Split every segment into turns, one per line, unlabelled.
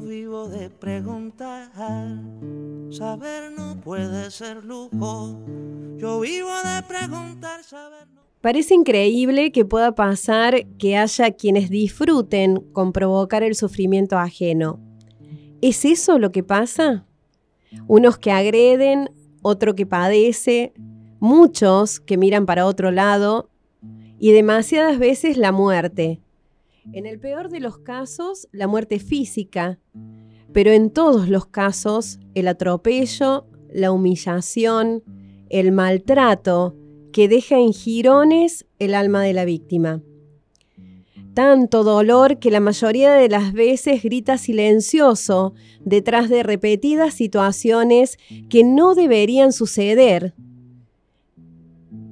Vivo de preguntar, saber no puede ser. Yo vivo de preguntar, saber no.
Parece increíble que pueda pasar que haya quienes disfruten con provocar el sufrimiento ajeno. ¿Es eso lo que pasa? Unos que agreden, otro que padece, muchos que miran para otro lado y demasiadas veces la muerte. En el peor de los casos, la muerte física, pero en todos los casos, el atropello, la humillación, el maltrato que deja en jirones el alma de la víctima. Tanto dolor que la mayoría de las veces grita silencioso detrás de repetidas situaciones que no deberían suceder.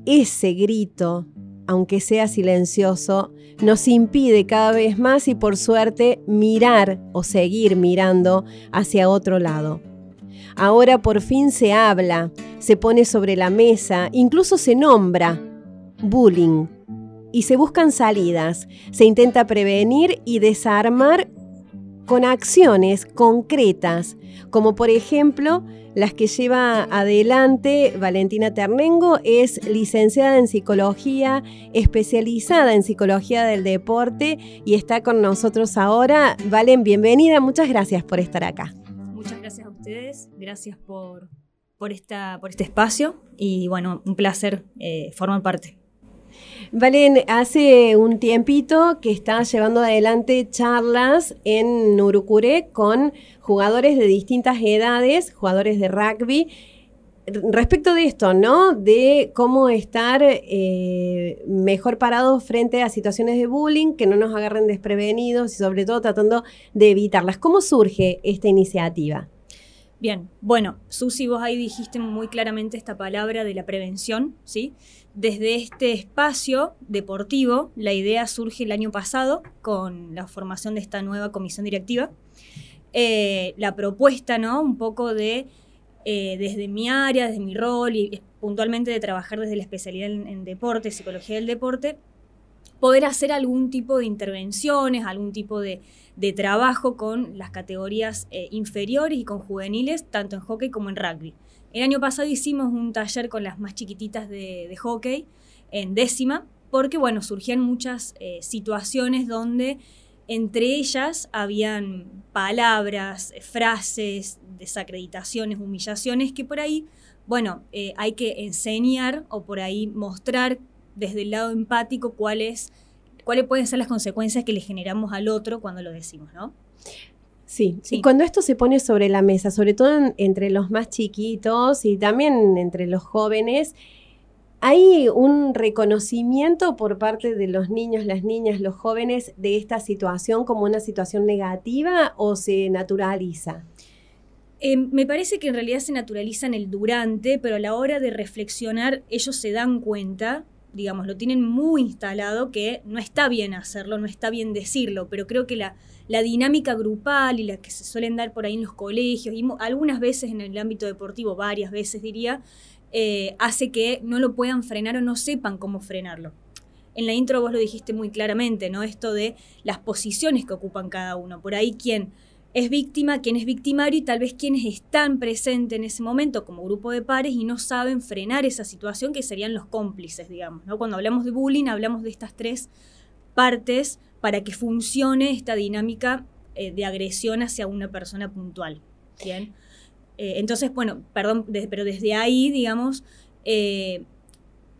Ese grito, aunque sea silencioso, nos impide cada vez más y por suerte mirar o seguir mirando hacia otro lado. Ahora por fin se habla, se pone sobre la mesa, incluso se nombra bullying y se buscan salidas, se intenta prevenir y desarmar con acciones concretas, como por ejemplo las que lleva adelante Valentina Ternengo, es licenciada en psicología, especializada en psicología del deporte y está con nosotros ahora. Valen, bienvenida, muchas gracias por estar acá.
Muchas gracias a ustedes, gracias por, por, esta, por este espacio y bueno, un placer eh, formar parte.
Valen, hace un tiempito que está llevando adelante charlas en Urucuré con jugadores de distintas edades, jugadores de rugby. Respecto de esto, ¿no? De cómo estar eh, mejor parados frente a situaciones de bullying, que no nos agarren desprevenidos y sobre todo tratando de evitarlas. ¿Cómo surge esta iniciativa?
Bien, bueno, Susi, vos ahí dijiste muy claramente esta palabra de la prevención, ¿sí? Desde este espacio deportivo, la idea surge el año pasado con la formación de esta nueva comisión directiva. Eh, la propuesta, ¿no? Un poco de, eh, desde mi área, desde mi rol y puntualmente de trabajar desde la especialidad en deporte, psicología del deporte, poder hacer algún tipo de intervenciones, algún tipo de, trabajo con las categorías eh, inferiores y con juveniles, tanto en hockey como en rugby. El año pasado hicimos un taller con las más chiquititas de, hockey en décima, porque bueno, surgían muchas eh, situaciones donde entre ellas habían palabras, frases, desacreditaciones, humillaciones, que por ahí, bueno, eh, hay que enseñar o por ahí mostrar desde el lado empático cuáles, cuáles pueden ser las consecuencias que le generamos al otro cuando lo decimos, ¿no?
Sí. y cuando esto se pone sobre la mesa, sobre todo entre los más chiquitos y también entre los jóvenes, ¿hay un reconocimiento por parte de los niños, las niñas, los jóvenes de esta situación como una situación negativa o se naturaliza?
Eh, me parece que en realidad se naturaliza en el durante, pero a la hora de reflexionar ellos se dan cuenta digamos, lo tienen muy instalado que no está bien hacerlo, no está bien decirlo, pero creo que la, dinámica grupal y la que se suelen dar por ahí en los colegios y algunas veces en el ámbito deportivo, varias veces diría, eh, hace que no lo puedan frenar o no sepan cómo frenarlo. En la intro vos lo dijiste muy claramente, ¿no? Esto de las posiciones que ocupan cada uno. Por ahí quien es víctima, quién es victimario y tal vez quienes están presentes en ese momento como grupo de pares y no saben frenar esa situación que serían los cómplices, digamos. ¿no? Cuando hablamos de bullying hablamos de estas tres partes para que funcione esta dinámica eh, de agresión hacia una persona puntual. ¿bien? Eh, entonces, bueno, perdón, pero desde ahí, digamos, eh,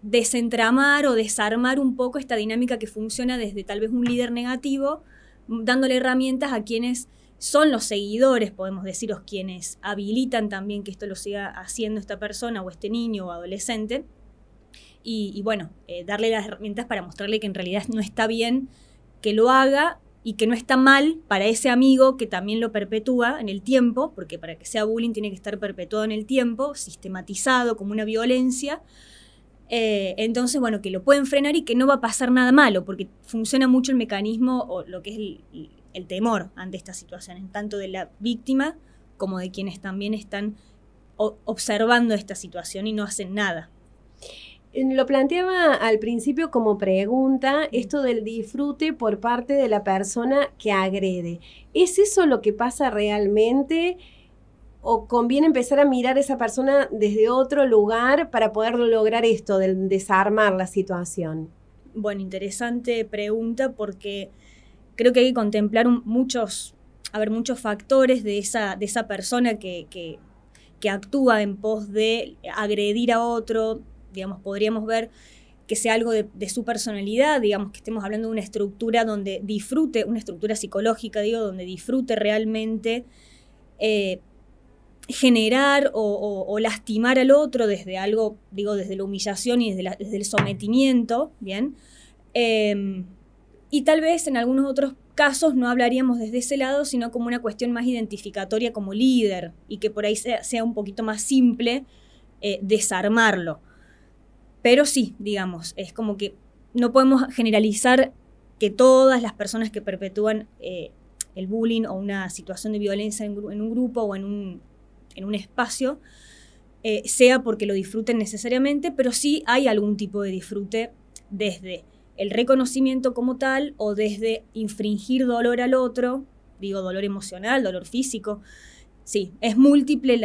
desentramar o desarmar un poco esta dinámica que funciona desde tal vez un líder negativo, dándole herramientas a quienes son los seguidores, podemos deciros, quienes habilitan también que esto lo siga haciendo esta persona o este niño o adolescente. Y, bueno, eh, darle las herramientas para mostrarle que en realidad no está bien que lo haga y que no está mal para ese amigo que también lo perpetúa en el tiempo, porque para que sea bullying tiene que estar perpetuado en el tiempo, sistematizado como una violencia. Eh, entonces, bueno, que lo pueden frenar y que no va a pasar nada malo, porque funciona mucho el mecanismo o lo que es el, el temor ante estas situaciones, tanto de la víctima como de quienes también están observando esta situación y no hacen nada.
Lo planteaba al principio como pregunta esto del disfrute por parte de la persona que agrede. ¿Es eso lo que pasa realmente? ¿O conviene empezar a mirar a esa persona desde otro lugar para poder lograr esto, del desarmar la situación?
Bueno, interesante pregunta porque creo que hay que contemplar muchos, a muchos factores de esa, de esa persona que, que, que actúa en pos de agredir a otro, digamos, podríamos ver que sea algo de, su personalidad, digamos, que estemos hablando de una estructura donde disfrute, una estructura psicológica, digo, donde disfrute realmente eh, generar o, lastimar al otro desde algo, digo, desde la humillación y desde, desde el sometimiento, ¿bien? Em, y tal vez en algunos otros casos no hablaríamos desde ese lado, sino como una cuestión más identificatoria como líder y que por ahí sea, un poquito más simple eh, desarmarlo. Pero sí, digamos, es como que no podemos generalizar que todas las personas que perpetúan eh, el bullying o una situación de violencia en, un grupo o en un, en un espacio eh, sea porque lo disfruten necesariamente, pero sí hay algún tipo de disfrute desde el reconocimiento como tal o desde infringir dolor al otro, digo dolor emocional, dolor físico, sí, es múltiple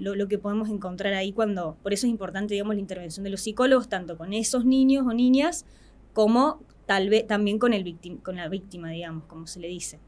lo, que podemos encontrar ahí cuando, por eso es importante, digamos, la intervención de los psicólogos, tanto con esos niños o niñas, como tal vez también con, el con la víctima, digamos, como se le dice.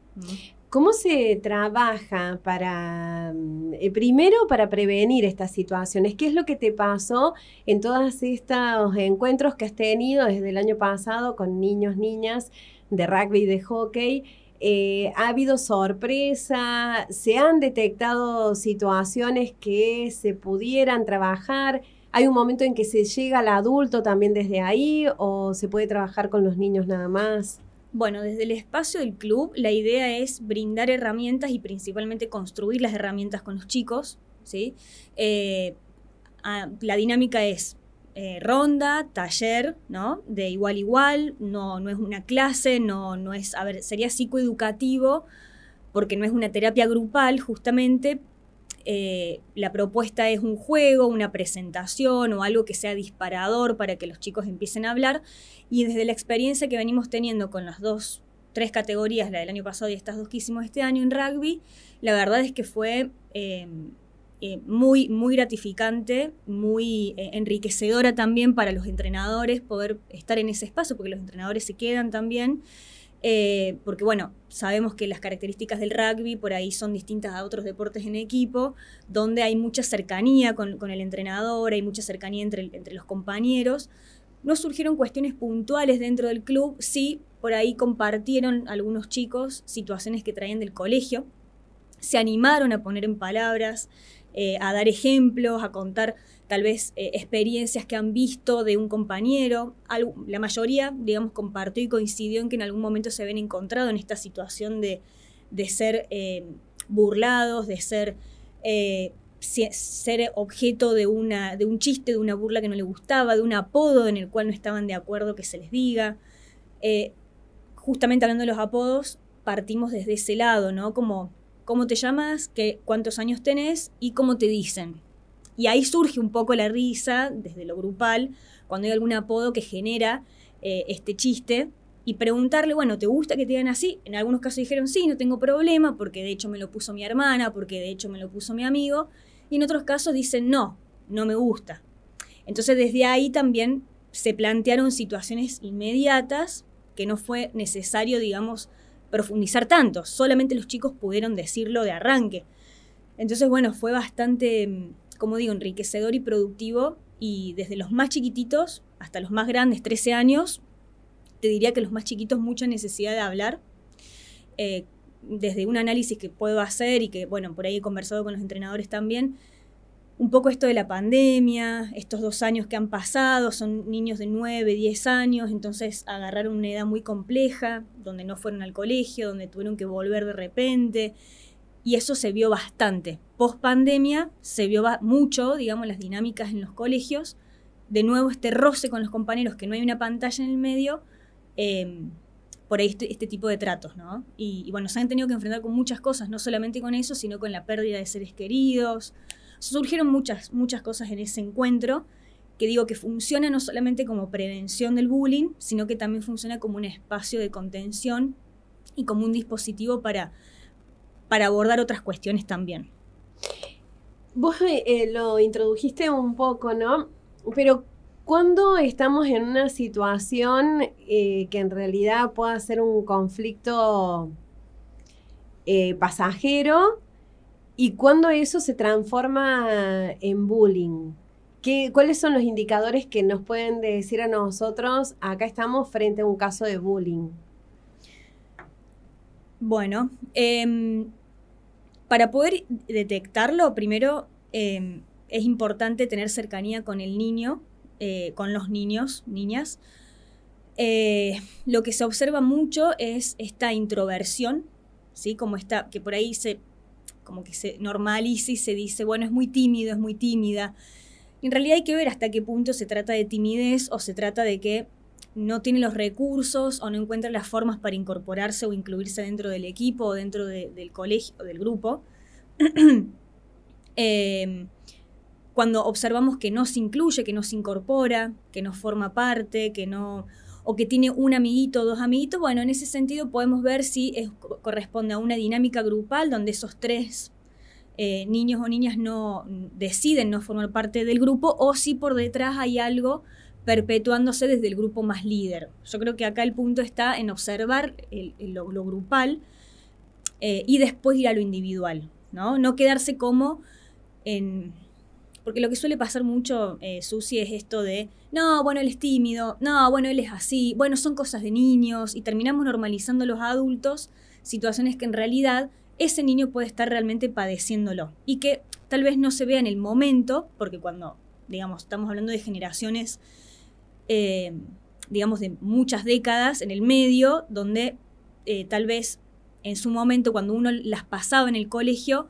¿Cómo se trabaja para, eh, primero, para prevenir estas situaciones? ¿Qué es lo que te pasó en todos estos encuentros que has tenido desde el año pasado con niños, niñas de rugby y de hockey? Eh, ha habido sorpresa, se han detectado situaciones que se pudieran trabajar. ¿Hay un momento en que se llega al adulto también desde ahí o se puede trabajar con los niños nada más?
Bueno, desde el espacio del club la idea es brindar herramientas y principalmente construir las herramientas con los chicos. ¿sí? Eh, la dinámica es eh, ronda, taller, ¿no? De igual a igual, no, no es una clase, no, no es, sería psicoeducativo, porque no es una terapia grupal, justamente. Eh, la propuesta es un juego, una presentación o algo que sea disparador para que los chicos empiecen a hablar. Y desde la experiencia que venimos teniendo con las dos, tres categorías, la del año pasado y estas dos que hicimos este año en rugby, la verdad es que fue eh, eh, muy, muy gratificante, muy enriquecedora también para los entrenadores poder estar en ese espacio, porque los entrenadores se quedan también. Eh, porque bueno, sabemos que las características del rugby por ahí son distintas a otros deportes en equipo, donde hay mucha cercanía con, el entrenador, hay mucha cercanía entre, entre los compañeros. No surgieron cuestiones puntuales dentro del club, sí, por ahí compartieron algunos chicos situaciones que traían del colegio, se animaron a poner en palabras eh, a dar ejemplos, a contar tal vez eh, experiencias que han visto de un compañero. la mayoría, digamos, compartió y coincidió en que en algún momento se habían encontrado en esta situación de, ser eh, burlados, de ser, ser objeto de, una, de un chiste, de una burla que no le gustaba, de un apodo en el cual no estaban de acuerdo que se les diga. justamente hablando de los apodos, partimos desde ese lado, ¿no? Como cómo te llamas, qué, cuántos años tenés y cómo te dicen. Y ahí surge un poco la risa desde lo grupal, cuando hay algún apodo que genera eh, este chiste, y preguntarle, bueno, ¿te gusta que te digan así? En algunos casos dijeron, sí, no tengo problema, porque de hecho me lo puso mi hermana, porque de hecho me lo puso mi amigo, y en otros casos dicen, no, no me gusta. Entonces desde ahí también se plantearon situaciones inmediatas que no fue necesario, digamos, profundizar tanto, solamente los chicos pudieron decirlo de arranque. Entonces, bueno, fue bastante, mm, como digo, enriquecedor y productivo y desde los más chiquititos hasta los más grandes, 13 años, te diría que los más chiquitos mucha necesidad de hablar. Eh, desde un análisis que puedo hacer y que, bueno, por ahí he conversado con los entrenadores también, un poco esto de la pandemia, estos dos años que han pasado, son niños de 9, 10 años, entonces agarraron una edad muy compleja, donde no fueron al colegio, donde tuvieron que volver de repente, y eso se vio bastante. Post pandemia se vio mucho, digamos, las dinámicas en los colegios, de nuevo este roce con los compañeros, que no hay una pantalla en el medio, em, por este, este, tipo de tratos, ¿no? Y, y bueno, se han tenido que enfrentar con muchas cosas, no solamente con eso, sino con la pérdida de seres queridos, surgieron muchas, muchas cosas en ese encuentro que digo que funciona no solamente como prevención del bullying, sino que también funciona como un espacio de contención y como un dispositivo para, para abordar otras cuestiones también.
Vos eh, lo introdujiste un poco, ¿no? Pero cuando estamos en una situación eh, que en realidad pueda ser un conflicto eh, pasajero ¿Y cuándo eso se transforma en bullying? ¿Qué, ¿Cuáles son los indicadores que nos pueden decir a nosotros, acá estamos frente a un caso de bullying?
Bueno, em, para poder detectarlo, primero em, es importante tener cercanía con el niño, eh, con los niños, niñas. Eh, lo que se observa mucho es esta introversión, ¿sí? Como esta, que por ahí se como que se normaliza y se dice, bueno, es muy tímido, es muy tímida. En realidad hay que ver hasta qué punto se trata de timidez o se trata de que no tiene los recursos o no encuentra las formas para incorporarse o incluirse dentro del equipo o dentro del colegio o del grupo. Em, cuando observamos que no se incluye, que no se incorpora, que no forma parte, que no o que tiene un amiguito, dos amiguitos, bueno, en ese sentido podemos ver si corresponde a una dinámica grupal donde esos tres eh, niños o niñas no deciden no formar parte del grupo o si por detrás hay algo perpetuándose desde el grupo más líder. Yo creo que acá el punto está en observar lo, grupal eh, y después ir a lo individual, ¿no? No quedarse como en porque lo que suele pasar mucho, eh, Susi, es esto de, no, bueno, él es tímido, no, bueno, él es así, bueno, son cosas de niños, y terminamos normalizando los adultos situaciones que en realidad ese niño puede estar realmente padeciéndolo y que tal vez no se vea en el momento, porque cuando, digamos, estamos hablando de generaciones, eh, digamos, de muchas décadas en el medio, donde eh, tal vez en su momento, cuando uno las pasaba en el colegio,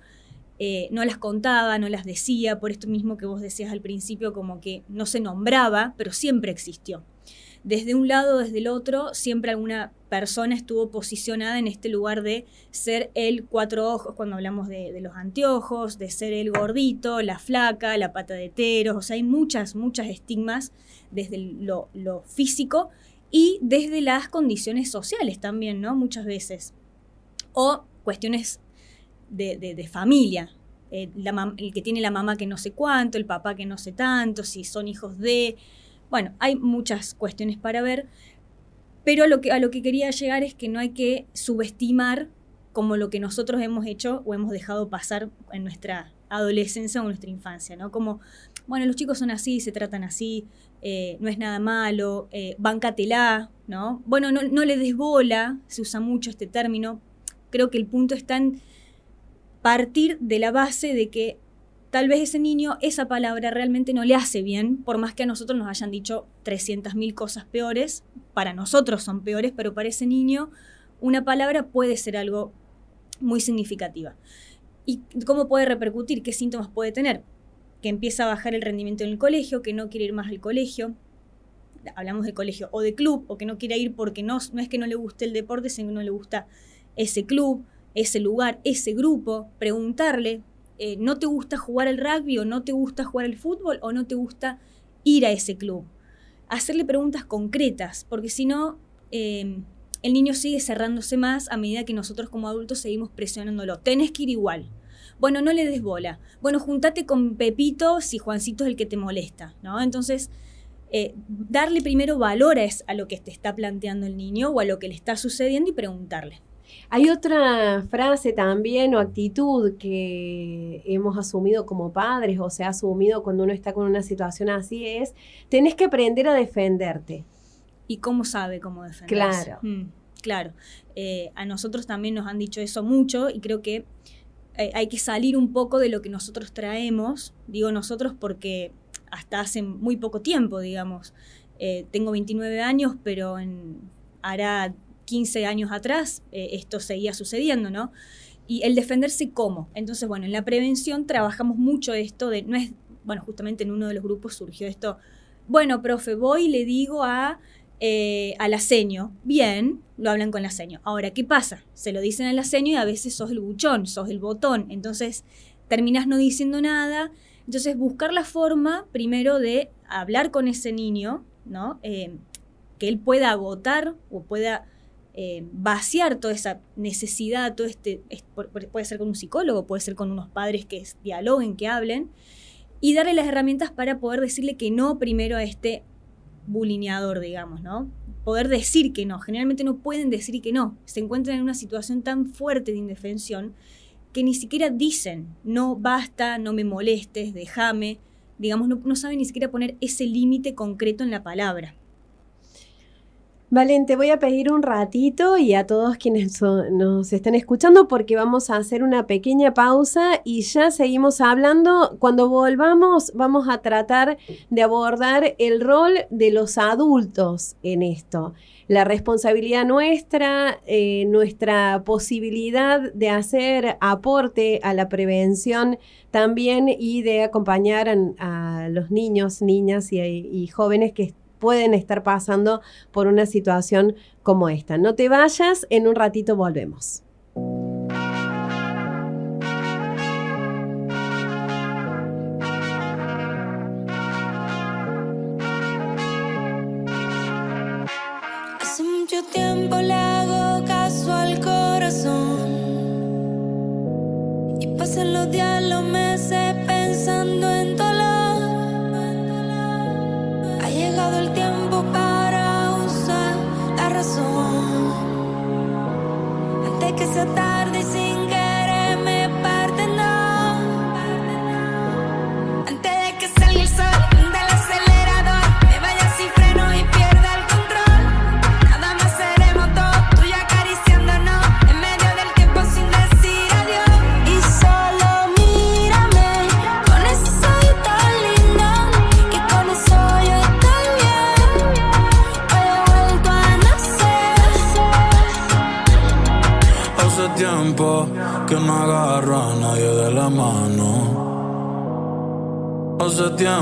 eh, no las contaba, no las decía, por esto mismo que vos decías al principio, como que no se nombraba, pero siempre existió. Desde un lado, desde el otro, siempre alguna persona estuvo posicionada en este lugar de ser el cuatro ojos, cuando hablamos de, los anteojos, de ser el gordito, la flaca, la pata de teros, o sea, hay muchas, muchas estigmas desde lo, lo físico y desde las condiciones sociales también, ¿no? Muchas veces. O cuestiones de, familia. Eh, el que tiene la mamá que no sé cuánto, el papá que no sé tanto, si son hijos de... Bueno, hay muchas cuestiones para ver, pero lo que, a lo que quería llegar es que no hay que subestimar como lo que nosotros hemos hecho o hemos dejado pasar en nuestra adolescencia o nuestra infancia, ¿no? Como, bueno, los chicos son así, se tratan así, eh, no es nada malo, eh, bancatela, ¿no? Bueno, no, no le des bola, se usa mucho este término. Creo que el punto está en partir de la base de que tal vez ese niño esa palabra realmente no le hace bien, por más que a nosotros nos hayan dicho 300.000 cosas peores, para nosotros son peores, pero para ese niño una palabra puede ser algo muy significativa. ¿Y cómo puede repercutir? ¿Qué síntomas puede tener? Que empieza a bajar el rendimiento en el colegio, que no quiere ir más al colegio, hablamos de colegio o de club, o que no quiere ir porque no, no es que no le guste el deporte, sino que no le gusta ese club, ese lugar, ese grupo, preguntarle, eh, ¿no te gusta jugar al rugby o no te gusta jugar al fútbol o no te gusta ir a ese club? Hacerle preguntas concretas, porque si no, em, el niño sigue cerrándose más a medida que nosotros como adultos seguimos presionándolo. Tenés que ir igual. Bueno, no le des bola. Bueno, juntate con Pepito si Juancito es el que te molesta, ¿no? Entonces, eh, darle primero valor a lo que te está planteando el niño o a lo que le está sucediendo y preguntarle.
Hay otra frase también o actitud que hemos asumido como padres o se ha asumido cuando uno está con una situación así es, tenés que aprender a defenderte.
¿Y cómo sabe cómo defenderse?
Claro.
Mm, claro. Eh, a nosotros también nos han dicho eso mucho y creo que eh, hay que salir un poco de lo que nosotros traemos. Digo nosotros porque hasta hace muy poco tiempo, digamos. Eh, tengo 29 años, pero en, hará 15 años atrás eh, esto seguía sucediendo, ¿no? Y el defenderse cómo. Entonces, bueno, en la prevención trabajamos mucho esto de, no es, bueno, justamente en uno de los grupos surgió esto, bueno, profe, voy y le digo a, eh, al aceño, bien, lo hablan con el aceño. Ahora, ¿qué pasa? Se lo dicen al aceño y a veces sos el buchón, sos el botón, entonces terminas no diciendo nada. Entonces, buscar la forma primero de hablar con ese niño, ¿no? Eh, que él pueda agotar o pueda eh, vaciar toda esa necesidad, todo este, puede ser con un psicólogo, puede ser con unos padres que dialoguen, que hablen, y darle las herramientas para poder decirle que no primero a este bulineador, digamos, ¿no? Poder decir que no. Generalmente no pueden decir que no. Se encuentran en una situación tan fuerte de indefensión que ni siquiera dicen, no basta, no me molestes, déjame. Digamos, no, no saben ni siquiera poner ese límite concreto en la palabra.
Valen, te voy a pedir un ratito y a todos quienes nos están escuchando porque vamos a hacer una pequeña pausa y ya seguimos hablando. Cuando volvamos vamos a tratar de abordar el rol de los adultos en esto. La responsabilidad nuestra, eh, nuestra posibilidad de hacer aporte a la prevención también y de acompañar a, los niños, niñas y, y jóvenes que pueden estar pasando por una situación como esta. No te vayas, en un ratito volvemos.
Hace mucho tiempo le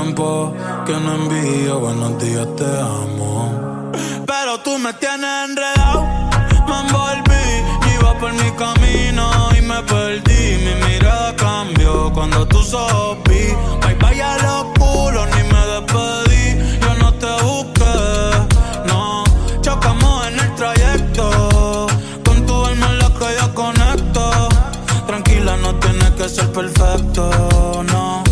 que no envío buenos días, te amo. Pero tú me tienes enredado, me envolví, iba por mi camino y me perdí. Mi mirada cambió cuando tú sopí. Bye bye a los culos, ni me despedí. Yo no te busqué, no. Chocamos en el trayecto. Con tu alma es la que yo conecto. Tranquila, no tiene que ser perfecto, no.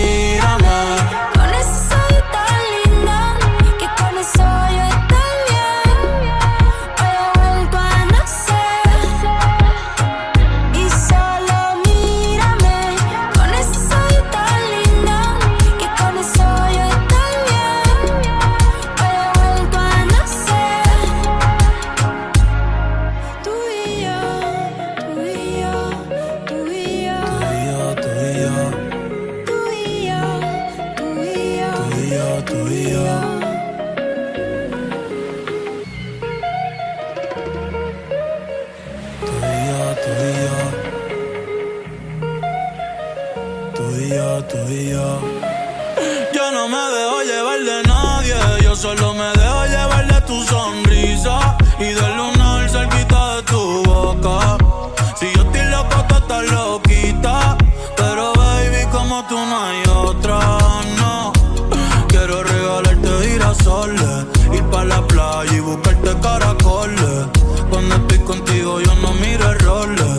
Contigo yo no miro errores.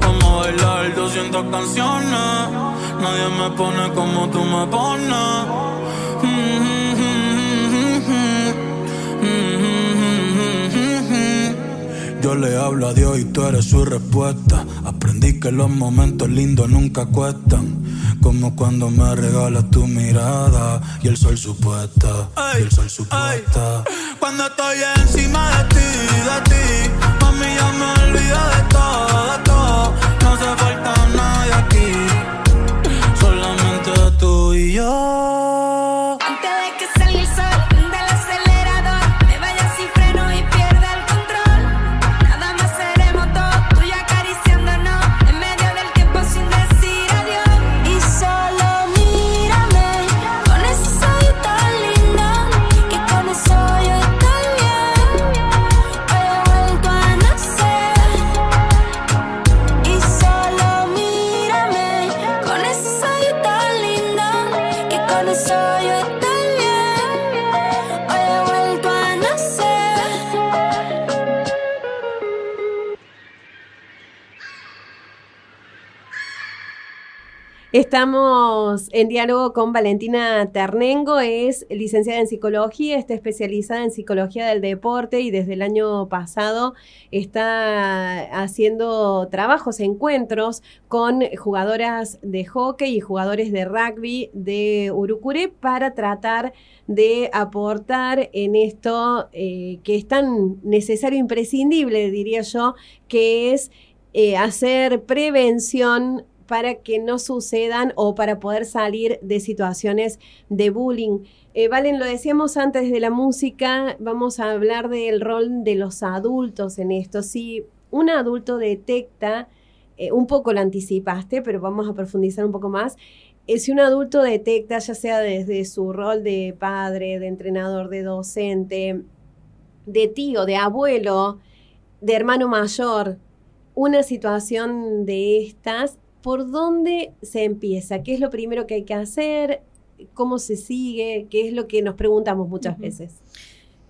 Vamos a bailar 200 canciones. Nadie me pone como tú me pones. Yo le hablo a Dios y tú eres su respuesta. Aprendí que los momentos lindos nunca cuestan. Como cuando me regalas tu mirada y el sol supuesta. Y el sol supuesta. Cuando estoy encima de ti, de ti, olvido de todo.
Estamos en diálogo con Valentina Ternengo, es licenciada en psicología, está especializada en psicología del deporte y desde el año pasado está haciendo trabajos, encuentros con jugadoras de hockey y jugadores de rugby de Urucuré para tratar de aportar en esto eh, que es tan necesario, imprescindible, diría yo, que es eh, hacer prevención para que no sucedan o para poder salir de situaciones de bullying. Eh, Valen, lo decíamos antes de la música, vamos a hablar del rol de los adultos en esto. Si un adulto detecta, eh, un poco lo anticipaste, pero vamos a profundizar un poco más. Eh, si un adulto detecta, ya sea desde su rol de padre, de entrenador, de docente, de tío, de abuelo, de hermano mayor, una situación de estas, ¿por dónde se empieza? ¿Qué es lo primero que hay que hacer? ¿Cómo se sigue? ¿Qué es lo que nos preguntamos muchas veces?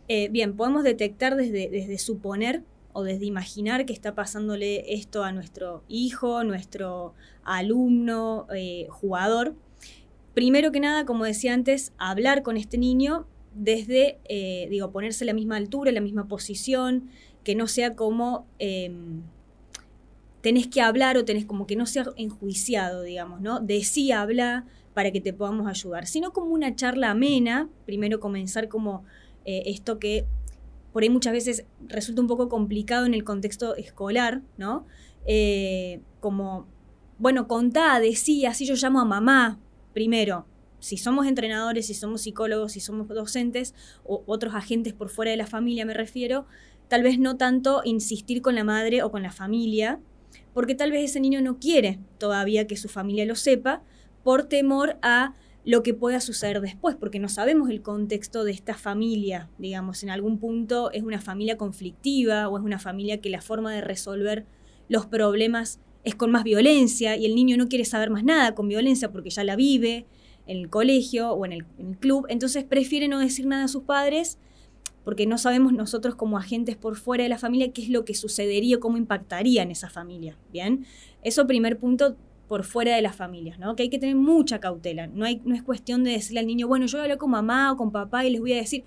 Eh, bien, podemos detectar desde, desde suponer o desde imaginar que está pasándole esto a nuestro hijo, nuestro alumno, eh, jugador. Primero que nada, como decía antes, hablar con este niño desde, eh, digo, ponerse a la misma altura, la misma posición, que no sea como em, tenés que hablar o tenés como que no sea enjuiciado, digamos, ¿no? Decí, habla para que te podamos ayudar, sino como una charla amena, primero comenzar como eh, esto que por ahí muchas veces resulta un poco complicado en el contexto escolar, ¿no? Eh, como, bueno, contá, decí, así yo llamo a mamá primero. Si somos entrenadores, si somos psicólogos, si somos docentes o otros agentes por fuera de la familia me refiero, tal vez no tanto insistir con la madre o con la familia, porque tal vez ese niño no quiere todavía que su familia lo sepa por temor a lo que pueda suceder después, porque no sabemos el contexto de esta familia, digamos, en algún punto es una familia conflictiva o es una familia que la forma de resolver los problemas es con más violencia y el niño no quiere saber más nada con violencia porque ya la vive en el colegio o en el, club, entonces prefiere no decir nada a sus padres porque no sabemos nosotros como agentes por fuera de la familia qué es lo que sucedería, cómo impactaría en esa familia, ¿bien? Eso primer punto por fuera de las familias, ¿no? Que hay que tener mucha cautela. No, hay, no es cuestión de decirle al niño, bueno, yo voy a hablar con mamá o con papá y les voy a decir,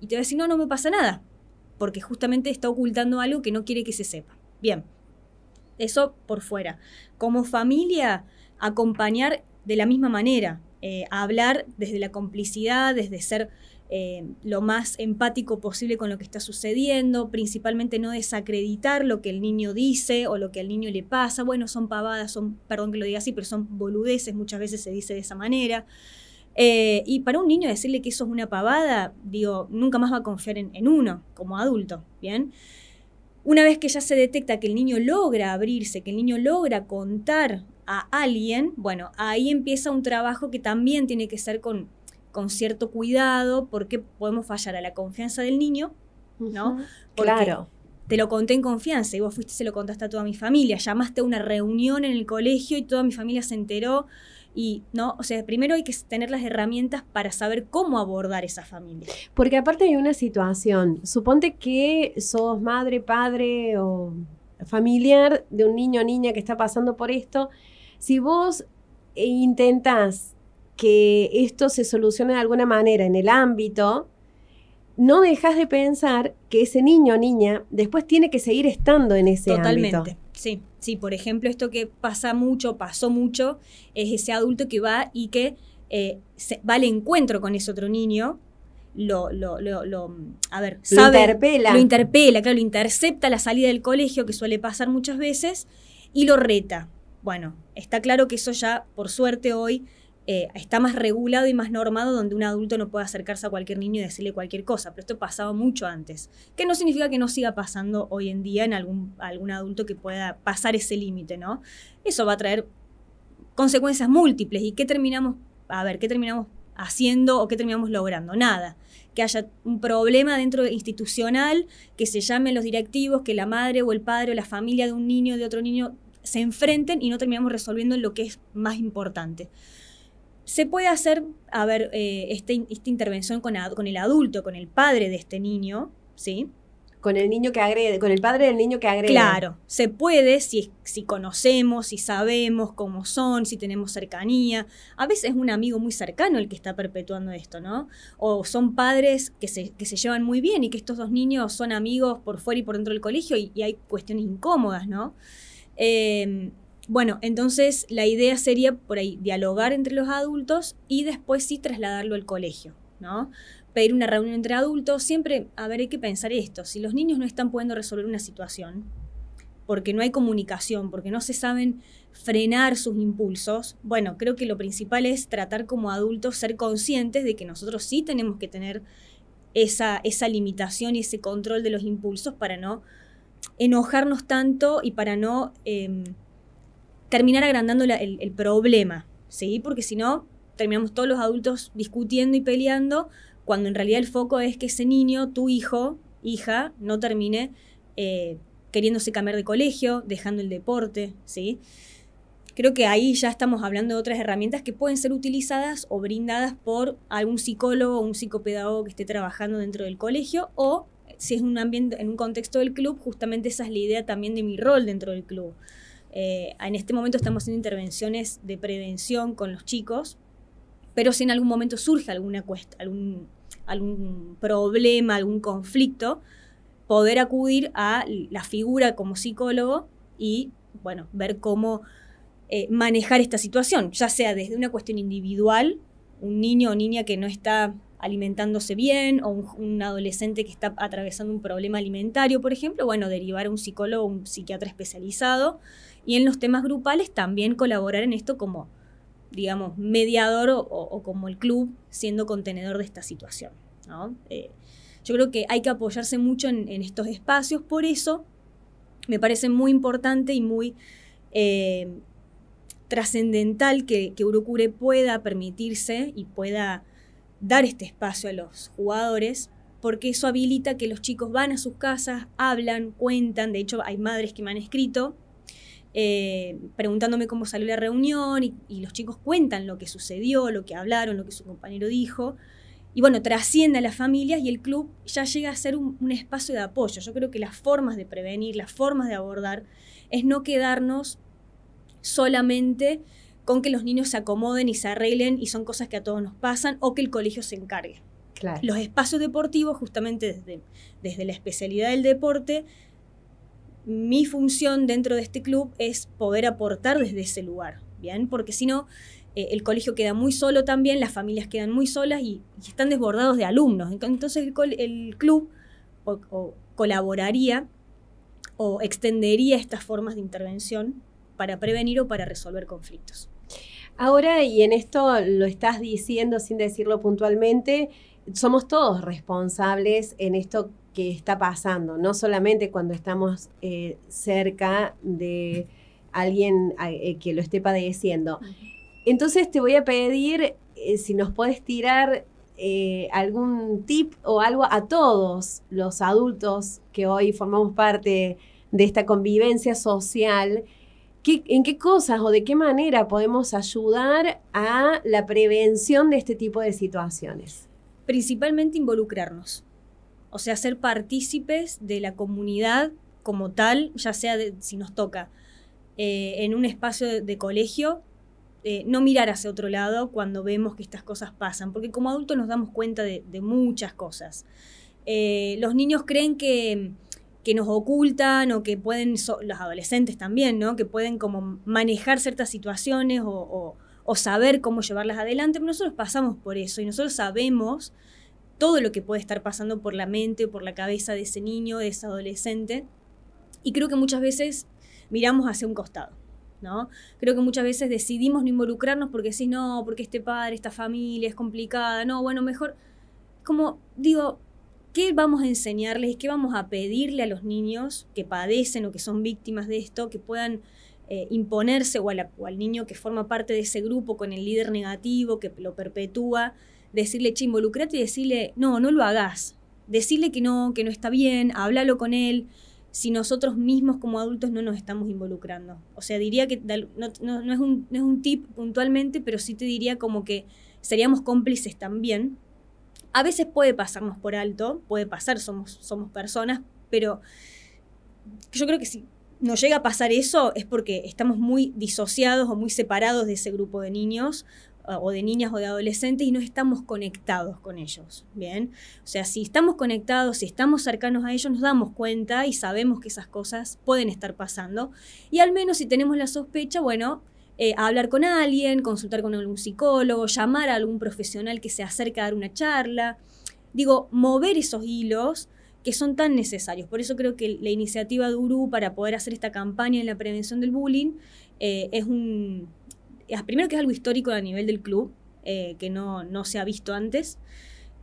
y te va a decir, no, no me pasa nada, porque justamente está ocultando algo que no quiere que se sepa. Bien, eso por fuera. Como familia, acompañar de la misma manera, eh, hablar desde la complicidad, desde ser eh, lo más empático posible con lo que está sucediendo, principalmente no desacreditar lo que el niño dice o lo que al niño le pasa. Bueno, son pavadas, son, perdón que lo diga así, pero son boludeces, muchas veces se dice de esa manera. Eh, y para un niño decirle que eso es una pavada, digo, nunca más va a confiar en, uno como adulto, ¿bien? Una vez que ya se detecta que el niño logra abrirse, que el niño logra contar a alguien, bueno, ahí empieza un trabajo que también tiene que ser con, con cierto cuidado, porque podemos fallar a la confianza del niño, ¿no?
Claro.
Te lo conté en confianza y vos fuiste y se lo contaste a toda mi familia. Llamaste a una reunión en el colegio y toda mi familia se enteró. Y, ¿no? O sea, primero hay que tener las herramientas para saber cómo abordar esa familia.
Porque aparte hay una situación, suponte que sos madre, padre o familiar de un niño o niña que está pasando por esto, si vos intentás que esto se solucione de alguna manera en el ámbito, no dejas de pensar que ese niño o niña después tiene que seguir estando en ese
Totalmente.
ámbito.
Sí, sí, por ejemplo, esto que pasa mucho, pasó mucho, es ese adulto que va y que eh, se- va al encuentro con ese otro niño, lo, lo, lo, lo- a ver,
Lo interpela.
lo interpela, claro, lo intercepta la salida del colegio, que suele pasar muchas veces, y lo reta. Bueno, está claro que eso ya, por suerte hoy, eh, está más regulado y más normado donde un adulto no puede acercarse a cualquier niño y decirle cualquier cosa, pero esto pasaba mucho antes, que no significa que no siga pasando hoy en día en algún, algún adulto que pueda pasar ese límite, ¿no? Eso va a traer consecuencias múltiples. ¿Y qué terminamos, a ver, qué terminamos haciendo o qué terminamos logrando? Nada. Que haya un problema dentro institucional, que se llamen los directivos, que la madre o el padre o la familia de un niño, de otro niño, se enfrenten y no terminamos resolviendo lo que es más importante. Se puede hacer, a ver, eh, este- esta intervención con, el adulto, con el padre de este niño, ¿sí?
Con el niño que agrede, con el padre del niño que agrede.
Claro, se puede si, si conocemos, si sabemos cómo son, si tenemos cercanía. A veces es un amigo muy cercano el que está perpetuando esto, ¿no? O son padres que se, que se llevan muy bien y que estos dos niños son amigos por fuera y por dentro del colegio y, y hay cuestiones incómodas, ¿no? Eh, bueno, entonces la idea sería por ahí dialogar entre los adultos y después sí trasladarlo al colegio, ¿no? Pedir una reunión entre adultos, siempre, a ver, hay que pensar esto, si los niños no están pudiendo resolver una situación, porque no hay comunicación, porque no se saben frenar sus impulsos, bueno, creo que lo principal es tratar como adultos ser conscientes de que nosotros sí tenemos que tener esa, esa limitación y ese control de los impulsos para no enojarnos tanto y para no em, terminar agrandando el problema, ¿sí? Porque si no, terminamos todos los adultos discutiendo y peleando, cuando en realidad el foco es que ese niño, tu hijo, hija, no termine eh, queriéndose cambiar de colegio, dejando el deporte, ¿sí? Creo que ahí ya estamos hablando de otras herramientas que pueden ser utilizadas o brindadas por algún psicólogo o un psicopedagogo que esté trabajando dentro del colegio o si es un ambiente, en un contexto del club, justamente esa es la idea también de mi rol dentro del club. Eh, en este momento estamos haciendo intervenciones de prevención con los chicos, pero si en algún momento surge alguna cuesta, algún, algún problema, algún conflicto, poder acudir a la figura como psicólogo y, bueno, ver cómo eh, manejar esta situación, ya sea desde una cuestión individual, un niño o niña que no está alimentándose bien o un, un adolescente que está atravesando un problema alimentario, por ejemplo, bueno, derivar a un psicólogo un psiquiatra especializado y en los temas grupales también colaborar en esto como, digamos, mediador o, como el club siendo contenedor de esta situación. ¿no? Eh, yo creo que hay que apoyarse mucho en, en, estos espacios, por eso me parece muy importante y muy eh, trascendental que, que Urucure pueda permitirse y pueda dar este espacio a los jugadores, porque eso habilita que los chicos van a sus casas, hablan, cuentan, de hecho hay madres que me han escrito eh, preguntándome cómo salió la reunión y, y, los chicos cuentan lo que sucedió, lo que hablaron, lo que su compañero dijo. Y bueno, trasciende a las familias y el club ya llega a ser un, un espacio de apoyo. Yo creo que las formas de prevenir, las formas de abordar, es no quedarnos solamente con que los niños se acomoden y se arreglen y son cosas que a todos nos pasan o que el colegio se encargue.
Claro.
Los espacios deportivos, justamente desde, desde la especialidad del deporte, mi función dentro de este club es poder aportar desde ese lugar, ¿bien? Porque si no, eh, el colegio queda muy solo también, las familias quedan muy solas y, están desbordados de alumnos. Entonces el, club colaboraría o extendería estas formas de intervención para prevenir o para resolver conflictos.
Ahora, y en esto lo estás diciendo sin decirlo puntualmente, somos todos responsables en esto que está pasando, no solamente cuando estamos eh, cerca de alguien eh, que lo esté padeciendo. Entonces te voy a pedir eh, si nos puedes tirar eh, algún tip o algo a todos los adultos que hoy formamos parte de esta convivencia social. ¿Qué, ¿En qué cosas o de qué manera podemos ayudar a la prevención de este tipo de situaciones?
Principalmente involucrarnos o sea, ser partícipes de la comunidad como tal, ya sea de, si nos toca eh, en un espacio de, colegio, eh, no mirar hacia otro lado cuando vemos que estas cosas pasan, porque como adultos nos damos cuenta de, muchas cosas. eh, los niños creen que, que nos ocultan o que pueden, los adolescentes también, ¿no? Que pueden como manejar ciertas situaciones o, o- o saber cómo llevarlas adelante, pero nosotros pasamos por eso y nosotros sabemos todo lo que puede estar pasando por la mente o por la cabeza de ese niño, de ese adolescente. Y creo que muchas veces miramos hacia un costado, ¿no? Creo que muchas veces decidimos no involucrarnos porque decís, no, porque este padre, esta familia es complicada, no, bueno, mejor, como digo, ¿qué vamos a enseñarles? ¿Qué vamos a pedirle a los niños que padecen o que son víctimas de esto, que puedan eh, imponerse o, o al niño que forma parte de ese grupo con el líder negativo, que lo perpetúa, decirle, che, involucrate y decirle, no, no lo hagas. Decirle que no, que no está bien, háblalo con él, si nosotros mismos como adultos no nos estamos involucrando. O sea, diría que no, no- no es un, no es un tip puntualmente, pero sí te diría como que seríamos cómplices también. A veces puede pasarnos por alto, puede pasar, somos, somos personas, pero yo creo que si nos llega a pasar eso es porque estamos muy disociados o muy separados de ese grupo de niños o de niñas o de adolescentes y no estamos conectados con ellos, ¿bien? O sea, si estamos conectados, si estamos cercanos a ellos, nos damos cuenta y sabemos que esas cosas pueden estar pasando. Y al menos si tenemos la sospecha, bueno, eh, hablar con alguien, consultar con algún psicólogo, llamar a algún profesional que se acerque a dar una charla. Digo, mover esos hilos que son tan necesarios. Por eso creo que la iniciativa de Uru para poder hacer esta campaña en la prevención del bullying eh, es un... primero que es algo histórico a nivel del club, eh, que no, no se ha visto antes.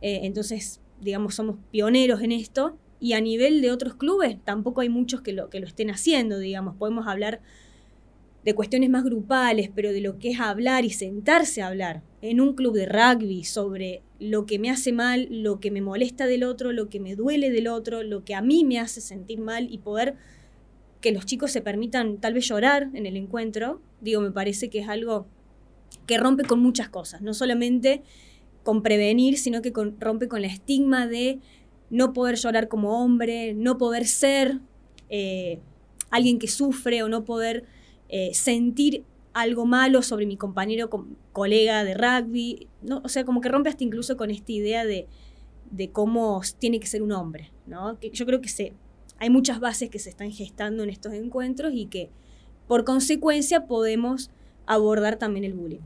Eh, entonces, digamos, somos pioneros en esto. Y a nivel de otros clubes, tampoco hay muchos que lo, que lo estén haciendo, digamos. Podemos hablar de cuestiones más grupales, pero de lo que es hablar y sentarse a hablar en un club de rugby sobre lo que me hace mal, lo que me molesta del otro, lo que me duele del otro, lo que a mí me hace sentir mal y poder que los chicos se permitan tal vez llorar en el encuentro, digo, me parece que es algo que rompe con muchas cosas, no solamente con prevenir, sino que rompe con la estigma de no poder llorar como hombre, no poder ser eh, alguien que sufre o no poder eh, sentir algo malo sobre mi compañero, com- colega de rugby, ¿no? o sea, como que rompe hasta incluso con esta idea de, de cómo tiene que ser un hombre, ¿no? Yo creo que se, hay muchas bases que se están gestando en estos encuentros y que por consecuencia podemos abordar también el bullying.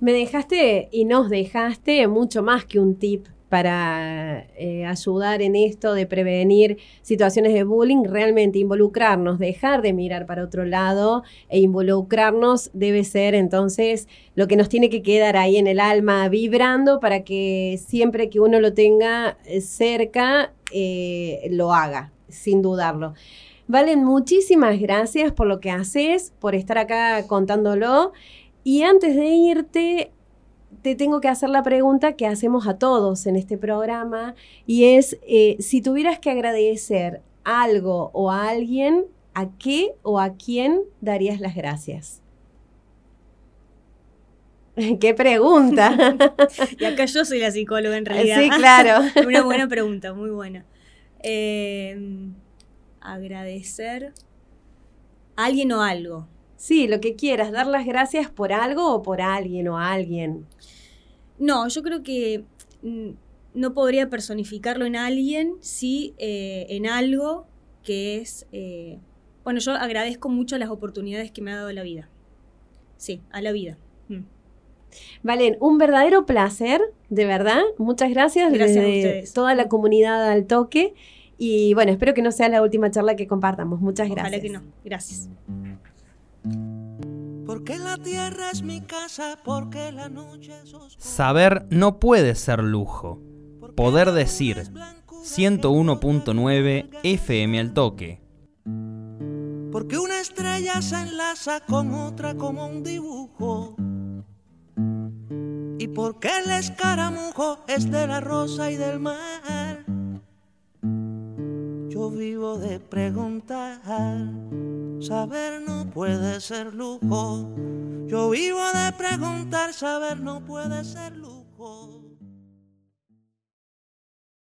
Me dejaste y nos dejaste mucho más que un tip para eh, ayudar en esto de prevenir situaciones de bullying, realmente involucrarnos, dejar de mirar para otro lado e involucrarnos debe ser entonces lo que nos tiene que quedar ahí en el alma vibrando para que siempre que uno lo tenga eh, cerca eh, lo haga, sin dudarlo. Valen, muchísimas gracias por lo que haces, por estar acá contándolo. Y antes de irte, te tengo que hacer la pregunta que hacemos a todos en este programa y es, eh, si tuvieras que agradecer algo o a alguien, ¿a qué o a quién darías las gracias? ¡Qué pregunta!
Y acá yo soy la psicóloga en realidad.
sí, claro.
Una buena pregunta, muy buena. Eh, agradecer a alguien o algo.
Sí, lo que quieras, dar las gracias por algo o por alguien o alguien.
No, yo creo que mm, no podría personificarlo en alguien, sí eh, en algo que es... eh, bueno, yo agradezco mucho las oportunidades que me ha dado la vida. Sí, a la vida.
Valen, un verdadero placer, de verdad. Muchas gracias,
Gracias a
desde
ustedes.
toda la comunidad al toque. Y bueno, espero que no sea la última charla que compartamos. Muchas gracias.
Ojalá que no. Gracias.
Porque la tierra es mi casa, porque la noche es oscura.
Saber no puede ser lujo. Poder decir 101.9 FM al toque.
Porque una estrella se enlaza con otra como un dibujo. Porque el escaramujo es de la rosa y del mar. Yo vivo de preguntar, saber no puede ser lujo. Yo vivo de preguntar, saber no puede ser lujo.